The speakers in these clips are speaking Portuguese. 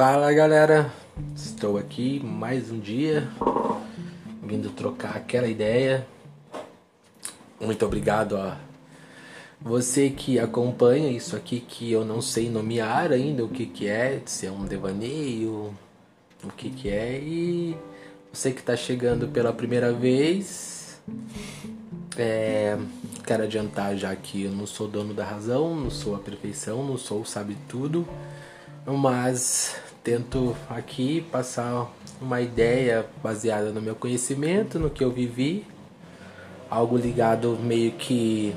Fala galera, estou aqui mais um dia vindo trocar aquela ideia. Muito obrigado a você que acompanha isso aqui que eu não sei nomear ainda o que que é, se é um devaneio, o que que é e você que está chegando pela primeira vez. É, quero adiantar já que eu não sou dono da razão, não sou a perfeição, não sou o sabe tudo mas tento aqui passar uma ideia baseada no meu conhecimento, no que eu vivi, algo ligado meio que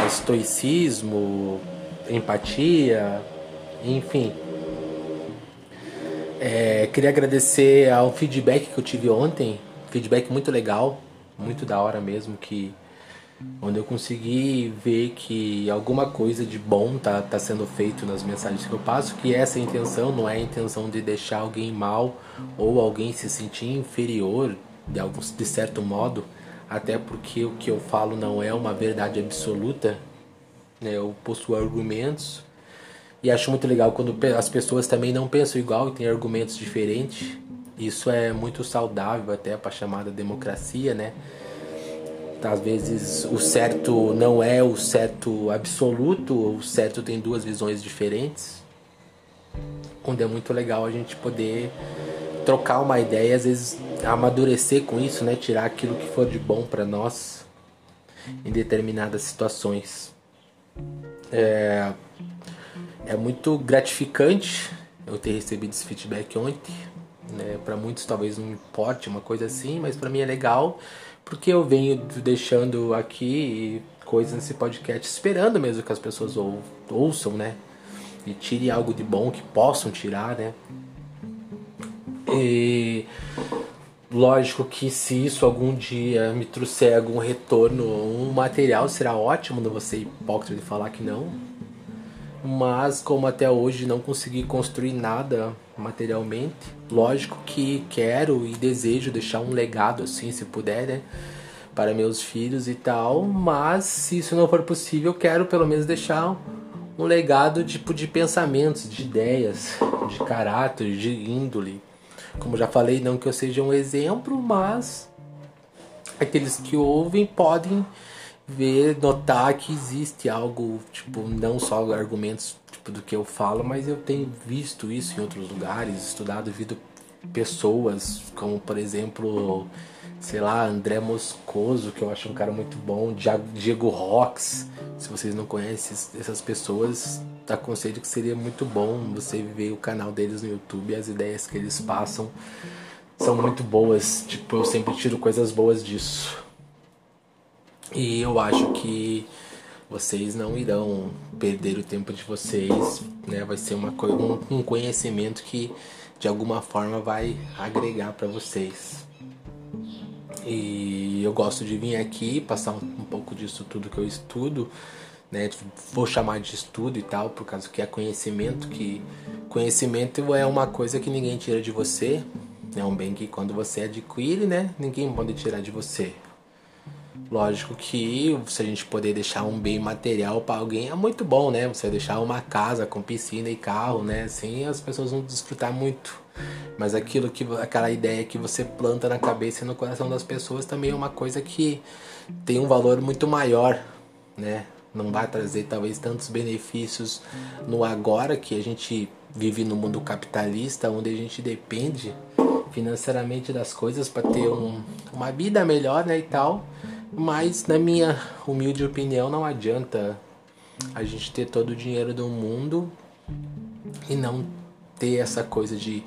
ao estoicismo, empatia, enfim. É, queria agradecer ao feedback que eu tive ontem, feedback muito legal, muito da hora mesmo, que onde eu consegui ver que alguma coisa de bom tá, tá sendo feito nas mensagens que eu passo, que essa é a intenção não é a intenção de deixar alguém mal ou alguém se sentir inferior de, algum, de certo modo, até porque o que eu falo não é uma verdade absoluta, né? eu possuo argumentos e acho muito legal quando as pessoas também não pensam igual e têm argumentos diferentes. Isso é muito saudável até para chamada democracia, né? Às vezes o certo não é o certo absoluto, o certo tem duas visões diferentes. Onde é muito legal a gente poder trocar uma ideia, às vezes amadurecer com isso, né? Tirar aquilo que for de bom para nós em determinadas situações. É, é muito gratificante eu ter recebido esse feedback ontem. Né? Para muitos talvez não importe uma coisa assim, mas para mim é legal porque eu venho deixando aqui coisas nesse podcast esperando mesmo que as pessoas ou, ouçam, né? E tirem algo de bom que possam tirar, né? E lógico que se isso algum dia me trouxer algum retorno, um material será ótimo, não vou ser hipócrita de falar que não. Mas como até hoje não consegui construir nada materialmente. Lógico que quero e desejo deixar um legado assim, se puder, né? Para meus filhos e tal, mas se isso não for possível, quero pelo menos deixar um legado tipo de pensamentos, de ideias, de caráter, de índole. Como já falei, não que eu seja um exemplo, mas aqueles que ouvem podem ver, notar que existe algo, tipo, não só argumentos tipo, do que eu falo, mas eu tenho visto isso em outros lugares, estudado, visto pessoas como, por exemplo, sei lá, André Moscoso, que eu acho um cara muito bom, Diego Rox. Se vocês não conhecem essas pessoas, aconselho que seria muito bom você ver o canal deles no YouTube, as ideias que eles passam são muito boas. Tipo, eu sempre tiro coisas boas disso. E eu acho que vocês não irão perder o tempo de vocês, né? Vai ser uma um, um conhecimento que de alguma forma vai agregar para vocês. E eu gosto de vir aqui passar um, um, pouco disso tudo que eu estudo, né? Vou chamar de estudo e tal, por causa que é conhecimento que conhecimento é uma coisa que ninguém tira de você, é um bem que quando você adquire, né, ninguém pode tirar de você. Lógico que se a gente poder deixar um bem material para alguém é muito bom, né? Você deixar uma casa com piscina e carro, né? Assim as pessoas vão desfrutar muito. Mas aquilo que aquela ideia que você planta na cabeça e no coração das pessoas também é uma coisa que tem um valor muito maior, né? Não vai trazer talvez tantos benefícios no agora que a gente vive no mundo capitalista, onde a gente depende financeiramente das coisas para ter um, uma vida melhor, né, e tal. Mas, na minha humilde opinião, não adianta a gente ter todo o dinheiro do mundo e não ter essa coisa de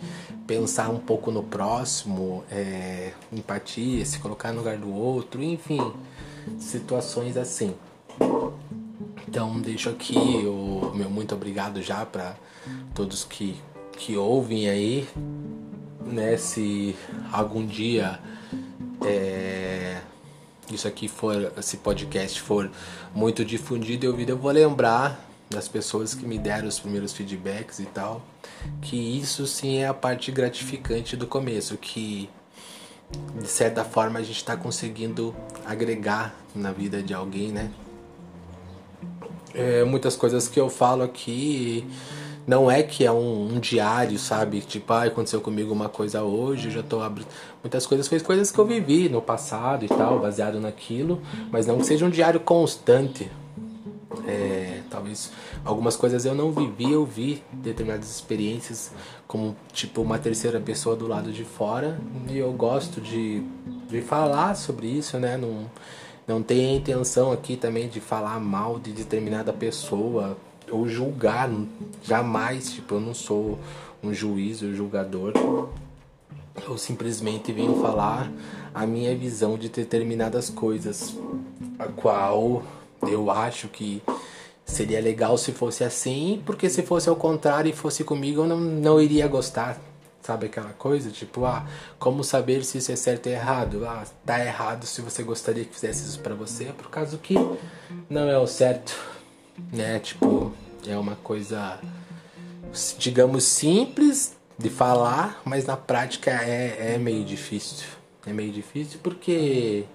pensar um pouco no próximo, é, empatia, se colocar no lugar do outro, enfim, situações assim. Então, deixo aqui o meu muito obrigado já para todos que, que ouvem aí, né? Se algum dia é, isso aqui for, esse podcast for muito difundido e ouvido, eu vou lembrar das pessoas que me deram os primeiros feedbacks e tal, que isso sim é a parte gratificante do começo, que de certa forma a gente está conseguindo agregar na vida de alguém, né? É, muitas coisas que eu falo aqui não é que é um, um diário, sabe? Tipo, ah, aconteceu comigo uma coisa hoje, já tô abrindo. Muitas coisas foi coisas que eu vivi no passado e tal, baseado naquilo, mas não que seja um diário constante. É, talvez algumas coisas eu não vivi, eu vi determinadas experiências como tipo uma terceira pessoa do lado de fora e eu gosto de, de falar sobre isso, né? Não, não tenho a intenção aqui também de falar mal de determinada pessoa ou julgar, jamais, tipo, eu não sou um juiz ou julgador. Eu simplesmente venho falar a minha visão de determinadas coisas, a qual eu acho que seria legal se fosse assim, porque se fosse ao contrário e fosse comigo, eu não, não iria gostar. Sabe aquela coisa? Tipo, ah, como saber se isso é certo ou errado? Ah, tá errado se você gostaria que fizesse isso para você, por causa que não é o certo, né? Tipo, é uma coisa, digamos, simples de falar, mas na prática é, é meio difícil. É meio difícil porque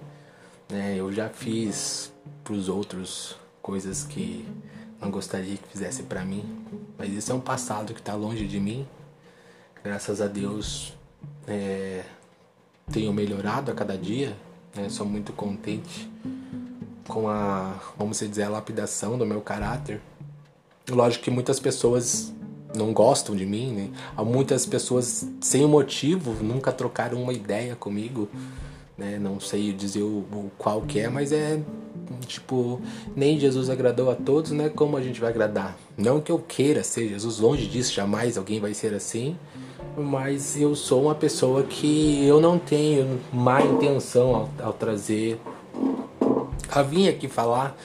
né, eu já fiz pros outros coisas que não gostaria que fizesse para mim, mas isso é um passado que está longe de mim. Graças a Deus é, tenho melhorado a cada dia, né? sou muito contente com a, vamos dizer, a lapidação do meu caráter. Lógico que muitas pessoas não gostam de mim, né? Há muitas pessoas sem motivo nunca trocaram uma ideia comigo, né? Não sei dizer o, o qual que é, mas é tipo, nem Jesus agradou a todos, né? Como a gente vai agradar? Não que eu queira ser Jesus, longe disso, jamais alguém vai ser assim. Mas eu sou uma pessoa que eu não tenho má intenção ao, ao trazer a vir aqui falar,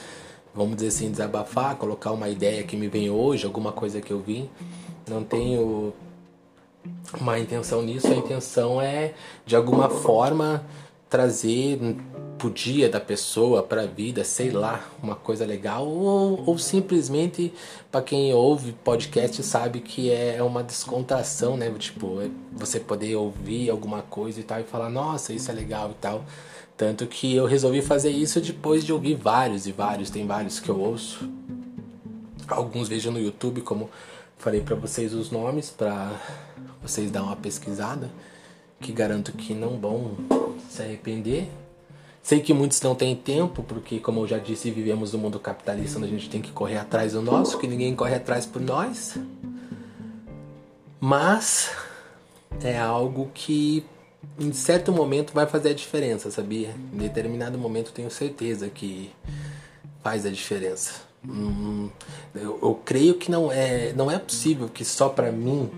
vamos dizer assim, desabafar, colocar uma ideia que me vem hoje, alguma coisa que eu vi. Não tenho má intenção nisso, a intenção é de alguma forma trazer pro dia da pessoa, pra vida, sei lá, uma coisa legal, ou, ou simplesmente para quem ouve podcast sabe que é uma descontração, né? Tipo, é você poder ouvir alguma coisa e tal e falar, nossa, isso é legal e tal. Tanto que eu resolvi fazer isso depois de ouvir vários e vários, tem vários que eu ouço. Alguns vejo no YouTube, como falei para vocês os nomes, para vocês dar uma pesquisada, que garanto que não vão se arrepender. Sei que muitos não têm tempo, porque, como eu já disse, vivemos no mundo capitalista onde a gente tem que correr atrás do nosso, que ninguém corre atrás por nós. Mas é algo que em certo momento vai fazer a diferença, sabia? Em determinado momento tenho certeza que faz a diferença. Hum, eu, eu, creio que não é, não é possível que só para mim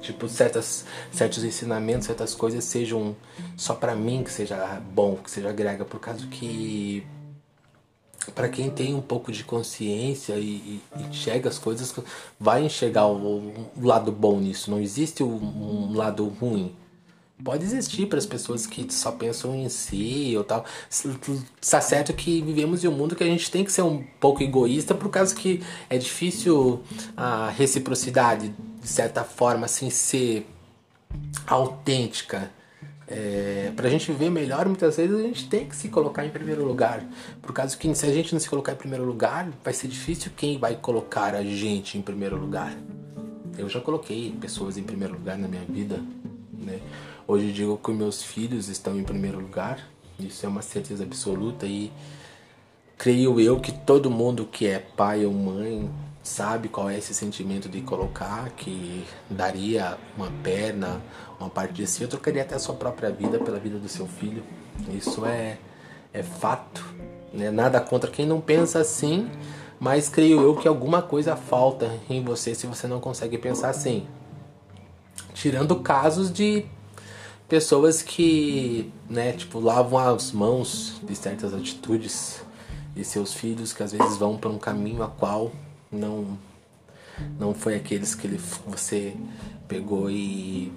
Tipo, certas, certos ensinamentos, certas coisas sejam só para mim que seja bom, que seja grega, por causa que para quem tem um pouco de consciência e, e, enxerga as coisas, vai enxergar o, o lado bom nisso. Não existe um, um lado ruim. Pode existir para as pessoas que só pensam em si ou tal. Está certo que vivemos em um mundo que a gente tem que ser um pouco egoísta, por causa que é difícil a reciprocidade de certa forma, assim, ser autêntica. É, para a gente viver melhor, muitas vezes a gente tem que se colocar em primeiro lugar. Por causa que se a gente não se colocar em primeiro lugar, vai ser difícil quem vai colocar a gente em primeiro lugar. Eu já coloquei pessoas em primeiro lugar na minha vida. Né? Hoje digo que meus filhos estão em primeiro lugar. Isso é uma certeza absoluta e creio eu que todo mundo que é pai ou mãe sabe qual é esse sentimento de colocar que daria uma perna, uma parte de si, eu trocaria até a sua própria vida pela vida do seu filho. Isso é, é fato. Né? Nada contra quem não pensa assim, mas creio eu que alguma coisa falta em você se você não consegue pensar assim. Tirando casos de pessoas que, né, tipo, lavam as mãos de certas atitudes de seus filhos que às vezes vão para um caminho a qual não não foi aqueles que ele, você pegou e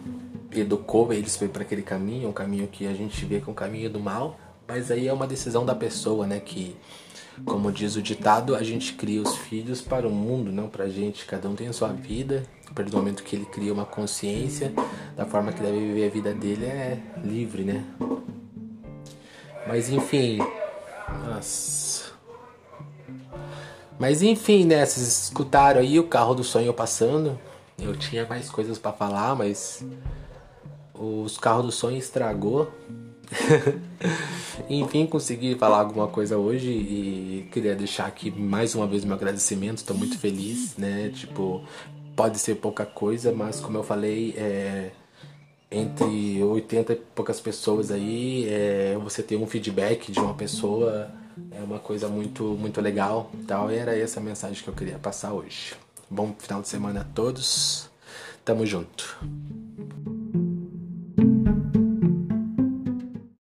educou eles foi para aquele caminho, um caminho que a gente vê com o caminho do mal, mas aí é uma decisão da pessoa, né, que como diz o ditado, a gente cria os filhos para o mundo, não para a gente. Cada um tem a sua vida. A partir do momento que ele cria uma consciência da forma que deve viver a vida dele, é livre, né? Mas enfim. Nossa. Mas enfim, né? Vocês escutaram aí o carro do sonho passando. Eu tinha mais coisas para falar, mas os carros do sonho estragou. Enfim, consegui falar alguma coisa hoje e queria deixar aqui mais uma vez meu agradecimento. Estou muito feliz, né? Tipo, pode ser pouca coisa, mas como eu falei, é, entre 80 e poucas pessoas aí, é, você ter um feedback de uma pessoa é uma coisa muito, muito legal. Tal, era essa a mensagem que eu queria passar hoje. Bom final de semana a todos. Tamo junto.